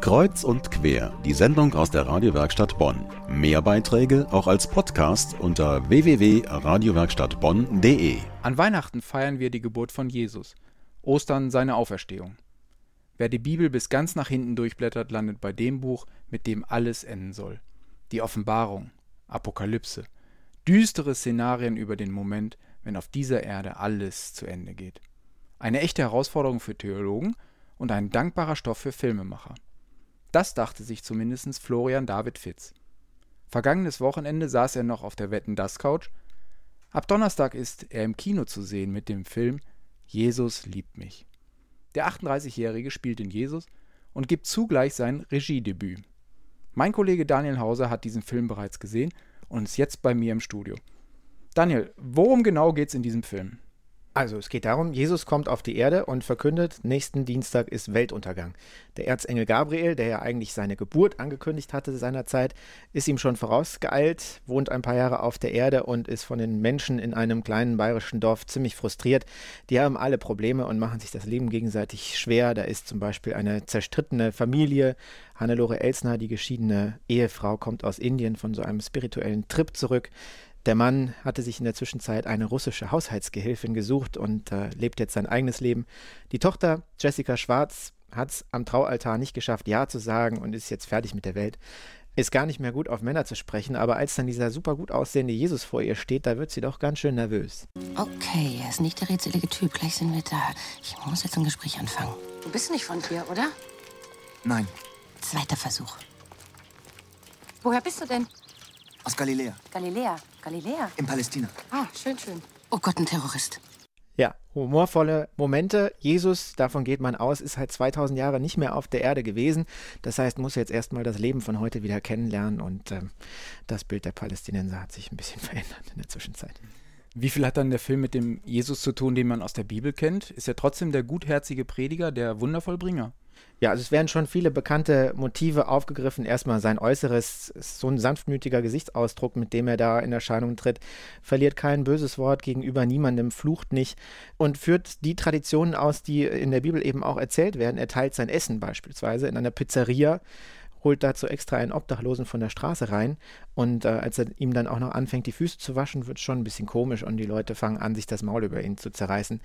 Kreuz und quer, die Sendung aus der Radiowerkstatt Bonn. Mehr Beiträge auch als Podcast unter www.radiowerkstattbonn.de. An Weihnachten feiern wir die Geburt von Jesus, Ostern seine Auferstehung. Wer die Bibel bis ganz nach hinten durchblättert, landet bei dem Buch, mit dem alles enden soll. Die Offenbarung, Apokalypse, düstere Szenarien über den Moment, wenn auf dieser Erde alles zu Ende geht. Eine echte Herausforderung für Theologen und ein dankbarer Stoff für Filmemacher. Das dachte sich zumindest Florian David Fitz. Vergangenes Wochenende saß er noch auf der Wetten das Couch. Ab Donnerstag ist er im Kino zu sehen mit dem Film Jesus liebt mich. Der 38-Jährige spielt in Jesus und gibt zugleich sein Regiedebüt. Mein Kollege Daniel Hauser hat diesen Film bereits gesehen und ist jetzt bei mir im Studio. Daniel, worum genau geht's in diesem Film? Also es geht darum, Jesus kommt auf die Erde und verkündet, nächsten Dienstag ist Weltuntergang. Der Erzengel Gabriel, der ja eigentlich seine Geburt angekündigt hatte seinerzeit, ist ihm schon vorausgeeilt, wohnt ein paar Jahre auf der Erde und ist von den Menschen in einem kleinen bayerischen Dorf ziemlich frustriert. Die haben alle Probleme und machen sich das Leben gegenseitig schwer. Da ist zum Beispiel eine zerstrittene Familie. Hannelore Elsner, die geschiedene Ehefrau, kommt aus Indien von so einem spirituellen Trip zurück. Der Mann hatte sich in der Zwischenzeit eine russische Haushaltsgehilfin gesucht und äh, lebt jetzt sein eigenes Leben. Die Tochter, Jessica Schwarz, hat es am Traualtar nicht geschafft, Ja zu sagen und ist jetzt fertig mit der Welt. Ist gar nicht mehr gut auf Männer zu sprechen, aber als dann dieser super gut aussehende Jesus vor ihr steht, da wird sie doch ganz schön nervös. Okay, er ist nicht der rätselige Typ. Gleich sind wir da. Ich muss jetzt ein Gespräch anfangen. Du bist nicht von hier, oder? Nein, Zweiter Versuch. Woher bist du denn? Aus Galiläa, Galiläa. Galiläa. in Palästina. Ah, schön, schön. Oh Gott, ein Terrorist. Ja, humorvolle Momente. Jesus, davon geht man aus, ist halt 2000 Jahre nicht mehr auf der Erde gewesen. Das heißt, muss jetzt erstmal das Leben von heute wieder kennenlernen und ähm, das Bild der Palästinenser hat sich ein bisschen verändert in der Zwischenzeit. Wie viel hat dann der Film mit dem Jesus zu tun, den man aus der Bibel kennt? Ist er trotzdem der gutherzige Prediger, der Wundervollbringer? Ja, also es werden schon viele bekannte Motive aufgegriffen. Erstmal sein Äußeres, so ein sanftmütiger Gesichtsausdruck, mit dem er da in Erscheinung tritt, verliert kein böses Wort gegenüber niemandem, flucht nicht und führt die Traditionen aus, die in der Bibel eben auch erzählt werden. Er teilt sein Essen beispielsweise in einer Pizzeria, holt dazu extra einen Obdachlosen von der Straße rein und äh, als er ihm dann auch noch anfängt, die Füße zu waschen, wird es schon ein bisschen komisch und die Leute fangen an, sich das Maul über ihn zu zerreißen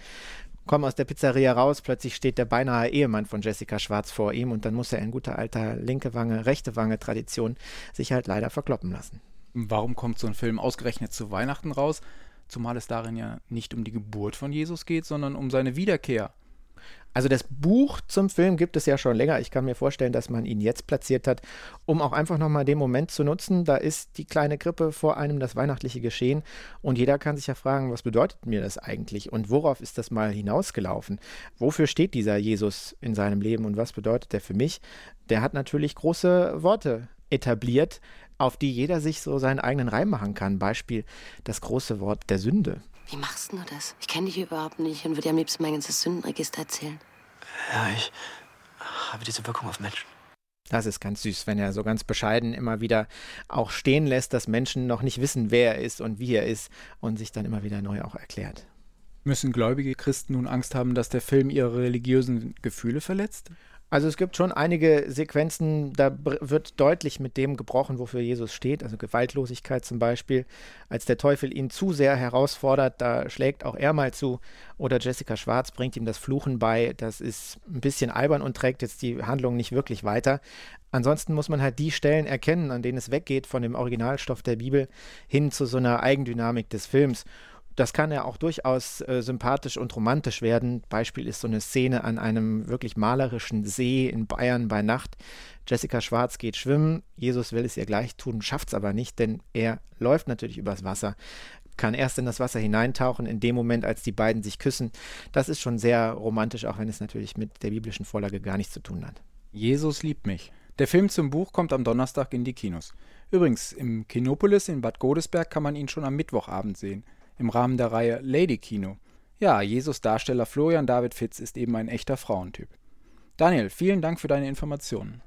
kommen aus der Pizzeria raus, plötzlich steht der beinahe Ehemann von Jessica Schwarz vor ihm und dann muss er in guter alter linke Wange, rechte Wange Tradition sich halt leider verkloppen lassen. Warum kommt so ein Film ausgerechnet zu Weihnachten raus? Zumal es darin ja nicht um die Geburt von Jesus geht, sondern um seine Wiederkehr. Also das Buch zum Film gibt es ja schon länger. Ich kann mir vorstellen, dass man ihn jetzt platziert hat, um auch einfach nochmal den Moment zu nutzen. Da ist die kleine Krippe vor einem das weihnachtliche Geschehen und jeder kann sich ja fragen, was bedeutet mir das eigentlich und worauf ist das mal hinausgelaufen? Wofür steht dieser Jesus in seinem Leben und was bedeutet er für mich? Der hat natürlich große Worte etabliert, auf die jeder sich so seinen eigenen Reim machen kann. Beispiel das große Wort der Sünde. Wie machst du das? Ich kenne dich überhaupt nicht und würde dir am liebsten mein ganzes Sündenregister erzählen. Ja, ich habe diese Wirkung auf Menschen. Das ist ganz süß, wenn er so ganz bescheiden immer wieder auch stehen lässt, dass Menschen noch nicht wissen, wer er ist und wie er ist und sich dann immer wieder neu auch erklärt. Müssen gläubige Christen nun Angst haben, dass der Film ihre religiösen Gefühle verletzt? Also es gibt schon einige Sequenzen, da wird deutlich mit dem gebrochen, wofür Jesus steht, also Gewaltlosigkeit zum Beispiel. Als der Teufel ihn zu sehr herausfordert, da schlägt auch er mal zu. Oder Jessica Schwarz bringt ihm das Fluchen bei. Das ist ein bisschen albern und trägt jetzt die Handlung nicht wirklich weiter. Ansonsten muss man halt die Stellen erkennen, an denen es weggeht von dem Originalstoff der Bibel hin zu so einer Eigendynamik des Films. Das kann ja auch durchaus äh, sympathisch und romantisch werden. Beispiel ist so eine Szene an einem wirklich malerischen See in Bayern bei Nacht. Jessica Schwarz geht schwimmen, Jesus will es ihr gleich tun, schafft es aber nicht, denn er läuft natürlich übers Wasser, kann erst in das Wasser hineintauchen, in dem Moment, als die beiden sich küssen. Das ist schon sehr romantisch, auch wenn es natürlich mit der biblischen Vorlage gar nichts zu tun hat. Jesus liebt mich. Der Film zum Buch kommt am Donnerstag in die Kinos. Übrigens, im Kinopolis in Bad Godesberg kann man ihn schon am Mittwochabend sehen, im Rahmen der Reihe Lady Kino. Ja, Jesus Darsteller Florian David Fitz ist eben ein echter Frauentyp. Daniel, vielen Dank für deine Informationen.